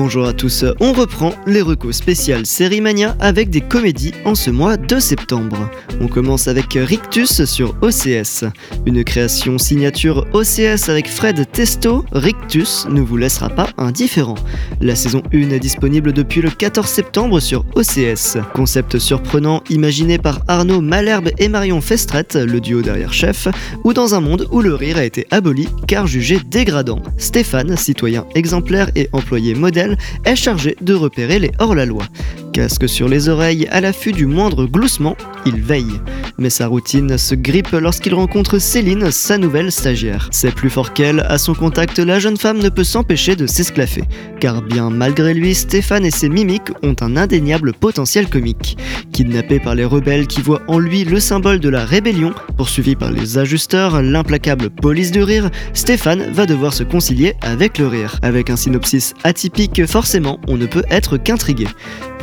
Bonjour à tous, on reprend les recos spéciales Série Mania avec des comédies en ce mois de septembre. On commence avec Rictus sur OCS. Une création signature OCS avec Fred Testo, Rictus ne vous laissera pas indifférent. La saison 1 est disponible depuis le 14 septembre sur OCS. Concept surprenant imaginé par Arnaud Malherbe et Marion Festrette, le duo derrière Chef, ou dans un monde où le rire a été aboli car jugé dégradant. Stéphane, citoyen exemplaire et employé modèle, est chargé de repérer les hors-la-loi. Casque sur les oreilles, à l'affût du moindre gloussement, il veille. Mais sa routine se grippe lorsqu'il rencontre Céline, sa nouvelle stagiaire. C'est plus fort qu'elle, à son contact, la jeune femme ne peut s'empêcher de s'esclaffer. Car bien malgré lui, Stéphane et ses mimiques ont un indéniable potentiel comique. Kidnappé par les rebelles qui voient en lui le symbole de la rébellion, poursuivi par les ajusteurs, l'implacable police du rire, Stéphane va devoir se concilier avec le rire. Avec un synopsis atypique, forcément, on ne peut être qu'intrigué.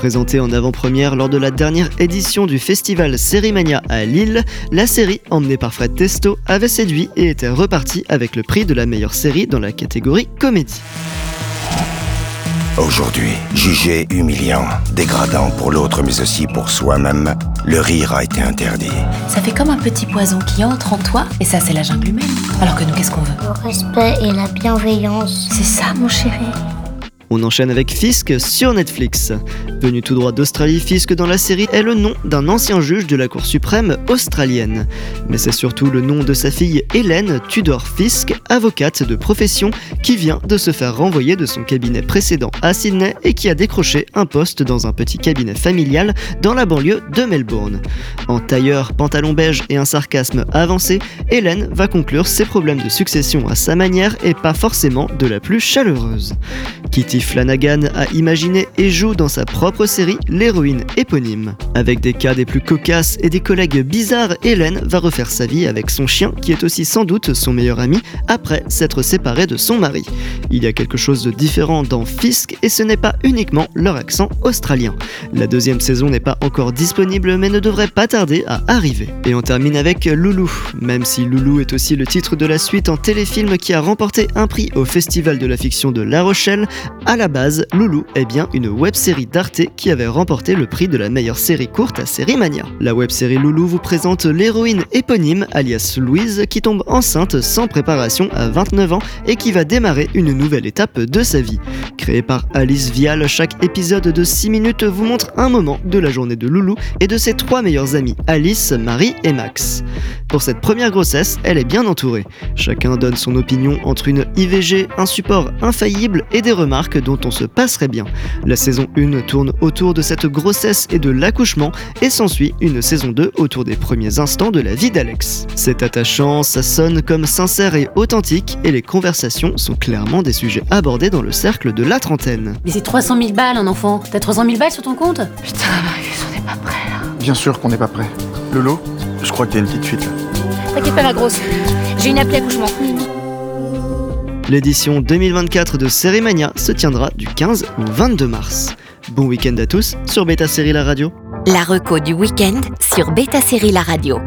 Présentée en avant-première lors de la dernière édition du festival Sérimania à Lille, la série, emmenée par Fred Testo, avait séduit et était repartie avec le prix de la meilleure série dans la catégorie comédie. Aujourd'hui, jugé humiliant, dégradant pour l'autre mais aussi pour soi-même, le rire a été interdit. Ça fait comme un petit poison qui entre en toi, et ça c'est la jungle humaine. Alors que nous, qu'est-ce qu'on veut? Le respect et la bienveillance. C'est ça, mon chéri. On enchaîne avec Fisk sur Netflix. Venu tout droit d'Australie, Fisk dans la série est le nom d'un ancien juge de la Cour suprême australienne. Mais c'est surtout le nom de sa fille Hélène Tudor Fisk, avocate de profession, qui vient de se faire renvoyer de son cabinet précédent à Sydney et qui a décroché un poste dans un petit cabinet familial dans la banlieue de Melbourne. En tailleur, pantalon beige et un sarcasme avancé, Hélène va conclure ses problèmes de succession à sa manière et pas forcément de la plus chaleureuse. Kitty Flanagan a imaginé et joue dans sa propre série l'héroïne éponyme. Avec des cas des plus cocasses et des collègues bizarres, Hélène va refaire sa vie avec son chien qui est aussi sans doute son meilleur ami après s'être séparée de son mari. Il y a quelque chose de différent dans Fisk et ce n'est pas uniquement leur accent australien. La deuxième saison n'est pas encore disponible mais ne devrait pas tarder à arriver. Et on termine avec Loulou. Même si Loulou est aussi le titre de la suite en téléfilm qui a remporté un prix au Festival de la fiction de La Rochelle, à la base, Loulou est bien une web-série qui avait remporté le prix de la meilleure série courte à Série Mania. La web-série Loulou vous présente l'héroïne éponyme, alias Louise, qui tombe enceinte sans préparation à 29 ans et qui va démarrer une nouvelle étape de sa vie. Créée par Alice Vial, chaque épisode de 6 minutes vous montre un moment de la journée de Loulou et de ses trois meilleurs amis, Alice, Marie et Max. Pour cette première grossesse, elle est bien entourée. Chacun donne son opinion entre une IVG, un support infaillible et des remarques dont on se passerait bien. La saison 1 tourne autour de cette grossesse et de l'accouchement et s'ensuit une saison 2 autour des premiers instants de la vie d'Alex. C'est attachant, ça sonne comme sincère et authentique et les conversations sont clairement des sujets abordés dans le cercle de la trentaine. Mais c'est 300 000 balles, un enfant. T'as 300 000 balles sur ton compte? Putain, Marcus, on n'est pas prêts là. Bien sûr qu'on n'est pas prêt. Lolo, je crois que t'as une petite fuite là. T'inquiète pas, ma grosse. J'ai une appli accouchement. L'édition 2024 de Sérimania se tiendra du 15 au 22 mars. Bon week-end à tous sur Beta Série La Radio. La reco du week-end sur Beta Série La Radio.